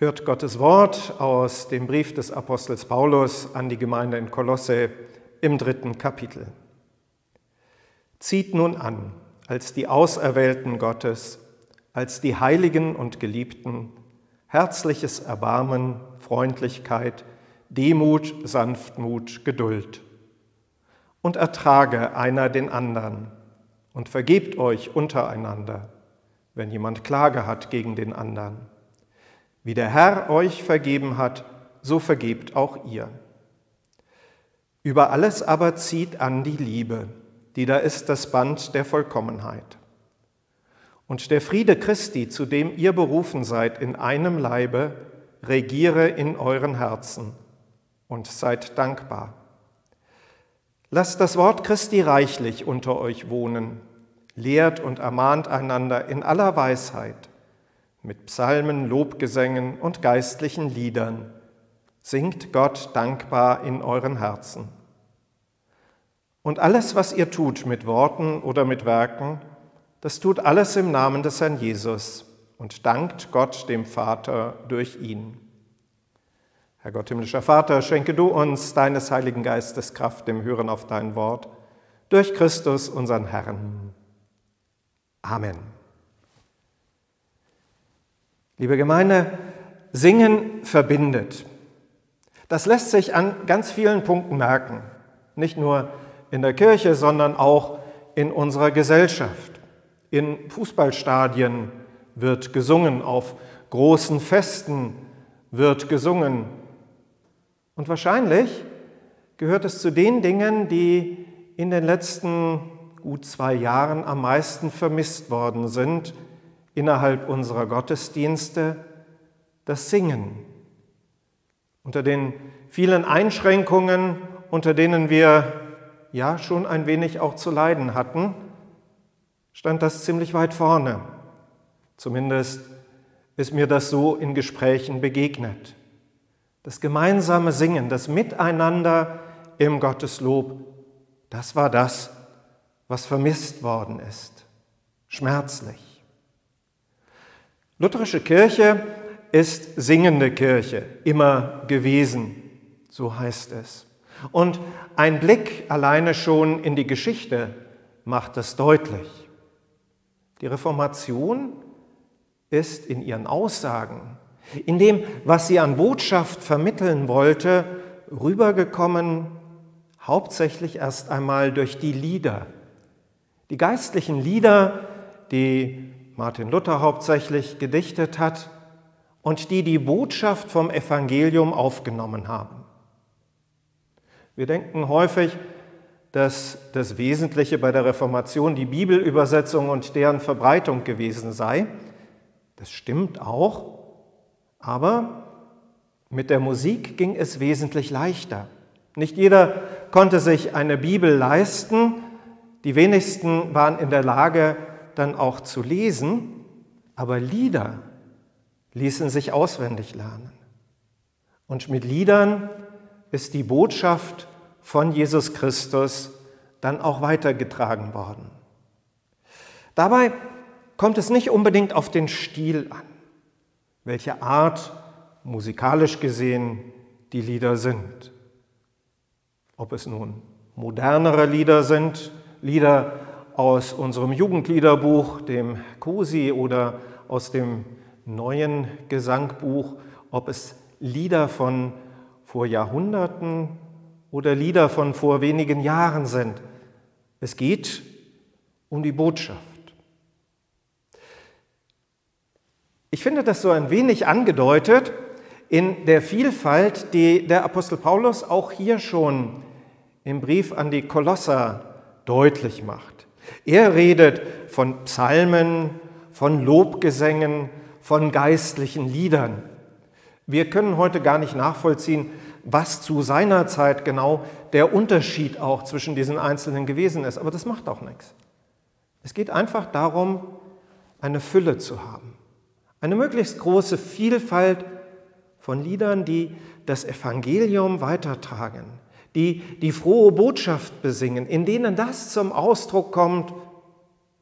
Hört Gottes Wort aus dem Brief des Apostels Paulus an die Gemeinde in Kolosse im dritten Kapitel. Zieht nun an, als die Auserwählten Gottes, als die Heiligen und Geliebten, herzliches Erbarmen, Freundlichkeit, Demut, Sanftmut, Geduld. Und ertrage einer den anderen und vergebt euch untereinander, wenn jemand Klage hat gegen den anderen wie der Herr euch vergeben hat, so vergebt auch ihr. Über alles aber zieht an die Liebe, die da ist das Band der Vollkommenheit. Und der Friede Christi, zu dem ihr berufen seid in einem Leibe, regiere in euren Herzen und seid dankbar. Lasst das Wort Christi reichlich unter euch wohnen, lehrt und ermahnt einander in aller Weisheit mit Psalmen, Lobgesängen und geistlichen Liedern. Singt Gott dankbar in euren Herzen. Und alles, was ihr tut mit Worten oder mit Werken, das tut alles im Namen des Herrn Jesus und dankt Gott dem Vater durch ihn. Herr Gott, himmlischer Vater, schenke du uns deines Heiligen Geistes Kraft im Hören auf dein Wort, durch Christus, unseren Herrn. Amen. Liebe Gemeinde, Singen verbindet. Das lässt sich an ganz vielen Punkten merken. Nicht nur in der Kirche, sondern auch in unserer Gesellschaft. In Fußballstadien wird gesungen, auf großen Festen wird gesungen. Und wahrscheinlich gehört es zu den Dingen, die in den letzten gut zwei Jahren am meisten vermisst worden sind innerhalb unserer Gottesdienste das Singen. Unter den vielen Einschränkungen, unter denen wir ja schon ein wenig auch zu leiden hatten, stand das ziemlich weit vorne. Zumindest ist mir das so in Gesprächen begegnet. Das gemeinsame Singen, das Miteinander im Gotteslob, das war das, was vermisst worden ist. Schmerzlich. Lutherische Kirche ist singende Kirche, immer gewesen, so heißt es. Und ein Blick alleine schon in die Geschichte macht es deutlich. Die Reformation ist in ihren Aussagen, in dem, was sie an Botschaft vermitteln wollte, rübergekommen, hauptsächlich erst einmal durch die Lieder. Die geistlichen Lieder, die Martin Luther hauptsächlich gedichtet hat und die die Botschaft vom Evangelium aufgenommen haben. Wir denken häufig, dass das Wesentliche bei der Reformation die Bibelübersetzung und deren Verbreitung gewesen sei. Das stimmt auch, aber mit der Musik ging es wesentlich leichter. Nicht jeder konnte sich eine Bibel leisten, die wenigsten waren in der Lage, dann auch zu lesen, aber Lieder ließen sich auswendig lernen. Und mit Liedern ist die Botschaft von Jesus Christus dann auch weitergetragen worden. Dabei kommt es nicht unbedingt auf den Stil an, welche Art musikalisch gesehen die Lieder sind. Ob es nun modernere Lieder sind, Lieder aus unserem Jugendliederbuch, dem COSI oder aus dem neuen Gesangbuch, ob es Lieder von vor Jahrhunderten oder Lieder von vor wenigen Jahren sind. Es geht um die Botschaft. Ich finde das so ein wenig angedeutet in der Vielfalt, die der Apostel Paulus auch hier schon im Brief an die Kolosser deutlich macht. Er redet von Psalmen, von Lobgesängen, von geistlichen Liedern. Wir können heute gar nicht nachvollziehen, was zu seiner Zeit genau der Unterschied auch zwischen diesen Einzelnen gewesen ist. Aber das macht auch nichts. Es geht einfach darum, eine Fülle zu haben. Eine möglichst große Vielfalt von Liedern, die das Evangelium weitertragen, die die frohe Botschaft besingen, in denen das zum Ausdruck kommt,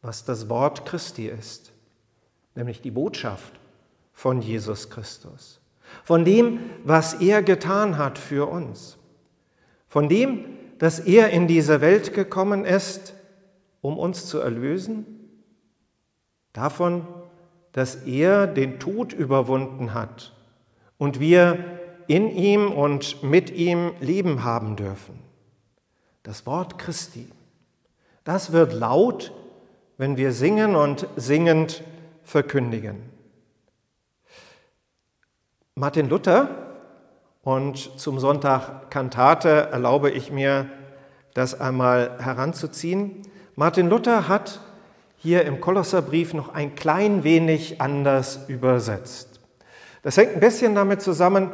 was das Wort Christi ist, nämlich die Botschaft von Jesus Christus, von dem, was er getan hat für uns, von dem, dass er in diese Welt gekommen ist, um uns zu erlösen, davon, dass er den Tod überwunden hat und wir in ihm und mit ihm Leben haben dürfen. Das Wort Christi, das wird laut, wenn wir singen und singend verkündigen. Martin Luther, und zum Sonntag Kantate erlaube ich mir, das einmal heranzuziehen. Martin Luther hat hier im Kolosserbrief noch ein klein wenig anders übersetzt. Das hängt ein bisschen damit zusammen,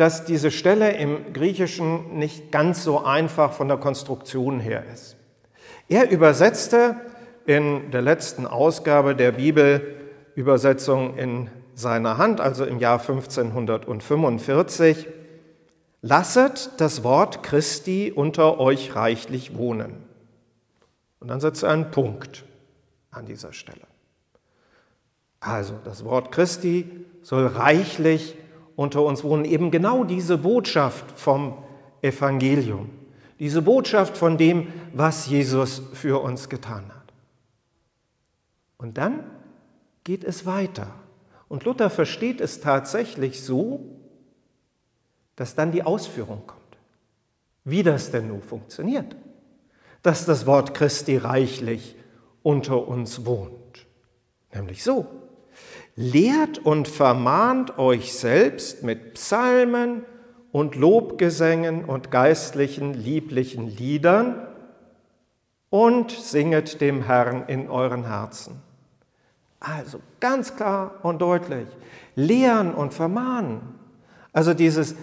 dass diese Stelle im Griechischen nicht ganz so einfach von der Konstruktion her ist. Er übersetzte in der letzten Ausgabe der Bibelübersetzung in seiner Hand, also im Jahr 1545, Lasset das Wort Christi unter euch reichlich wohnen. Und dann setzt er einen Punkt an dieser Stelle. Also das Wort Christi soll reichlich unter uns wohnen. Eben genau diese Botschaft vom Evangelium, diese Botschaft von dem, was Jesus für uns getan hat. Und dann geht es weiter. Und Luther versteht es tatsächlich so, dass dann die Ausführung kommt. Wie das denn nun funktioniert, dass das Wort Christi reichlich unter uns wohnt. Nämlich so, lehrt und vermahnt euch selbst mit Psalmen und Lobgesängen und geistlichen, lieblichen Liedern und singet dem Herrn in euren Herzen. Also ganz klar und deutlich, lehren und vermahnen. Also dieses,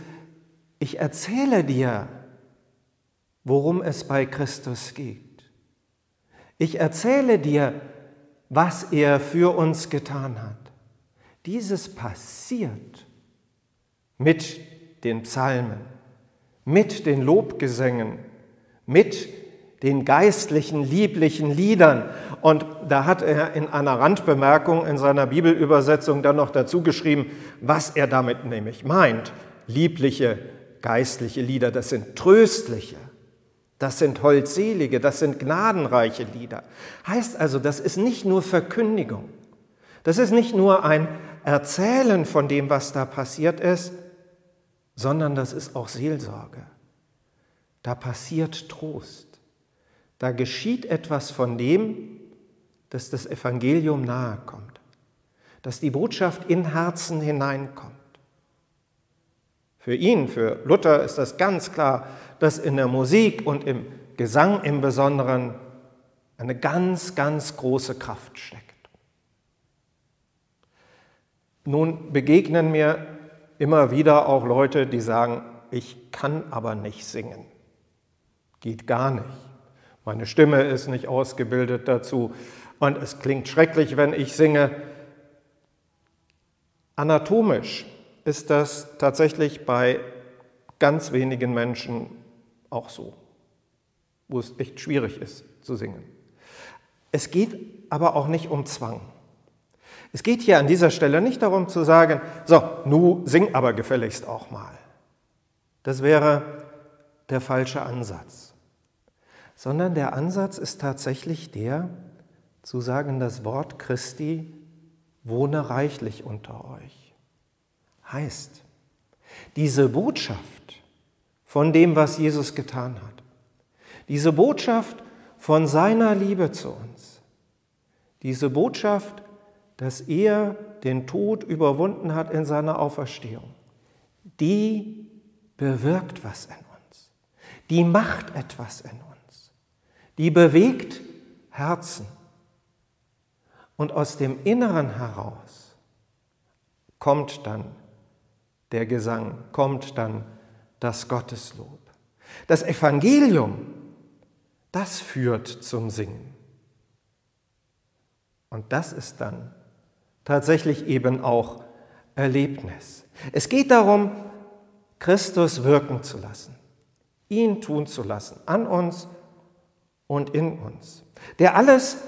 ich erzähle dir, worum es bei Christus geht. Ich erzähle dir, was er für uns getan hat. Dieses passiert mit den Psalmen, mit den Lobgesängen, mit den geistlichen, lieblichen Liedern. Und da hat er in einer Randbemerkung in seiner Bibelübersetzung dann noch dazu geschrieben, was er damit nämlich meint. Liebliche, geistliche Lieder, das sind tröstliche, das sind holdselige, das sind gnadenreiche Lieder. Heißt also, das ist nicht nur Verkündigung, das ist nicht nur ein Erzählen von dem, was da passiert ist, sondern das ist auch Seelsorge. Da passiert Trost. Da geschieht etwas von dem, dass das Evangelium nahe kommt, dass die Botschaft in Herzen hineinkommt. Für ihn, für Luther ist das ganz klar, dass in der Musik und im Gesang im Besonderen eine ganz, ganz große Kraft steckt. Nun begegnen mir immer wieder auch Leute, die sagen, ich kann aber nicht singen. Geht gar nicht. Meine Stimme ist nicht ausgebildet dazu und es klingt schrecklich, wenn ich singe. Anatomisch ist das tatsächlich bei ganz wenigen Menschen auch so, wo es echt schwierig ist zu singen. Es geht aber auch nicht um Zwang. Es geht hier an dieser Stelle nicht darum zu sagen, so, nu sing aber gefälligst auch mal. Das wäre der falsche Ansatz. Sondern der Ansatz ist tatsächlich der, zu sagen, das Wort Christi wohne reichlich unter euch heißt. Diese Botschaft von dem, was Jesus getan hat, diese Botschaft von seiner Liebe zu uns, diese Botschaft, dass er den Tod überwunden hat in seiner Auferstehung, die bewirkt was in uns, die macht etwas in uns, die bewegt Herzen. Und aus dem Inneren heraus kommt dann der Gesang, kommt dann das Gotteslob. Das Evangelium, das führt zum Singen. Und das ist dann tatsächlich eben auch Erlebnis. Es geht darum, Christus wirken zu lassen, ihn tun zu lassen, an uns und in uns, der alles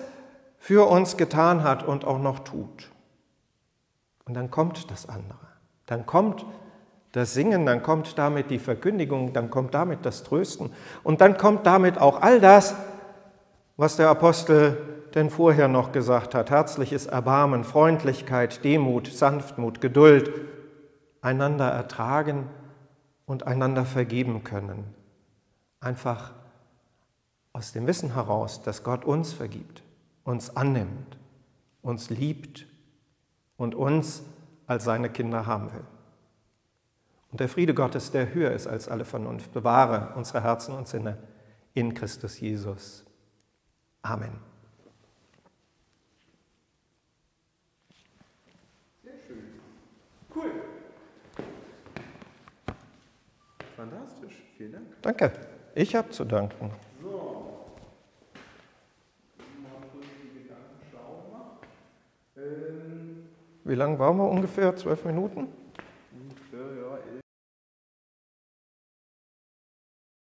für uns getan hat und auch noch tut. Und dann kommt das andere. Dann kommt das Singen, dann kommt damit die Verkündigung, dann kommt damit das Trösten und dann kommt damit auch all das, was der Apostel denn vorher noch gesagt hat. Herzliches Erbarmen, Freundlichkeit, Demut, Sanftmut, Geduld, einander ertragen und einander vergeben können. Einfach aus dem Wissen heraus, dass Gott uns vergibt, uns annimmt, uns liebt und uns als seine Kinder haben will. Und der Friede Gottes, der höher ist als alle Vernunft, bewahre unsere Herzen und Sinne in Christus Jesus. Amen. Cool. Fantastisch. Vielen Dank. Danke. Ich habe zu danken. So. Mal kurz die Gedanken schlau gemacht. Ähm Wie lange waren wir ungefähr? Zwölf Minuten?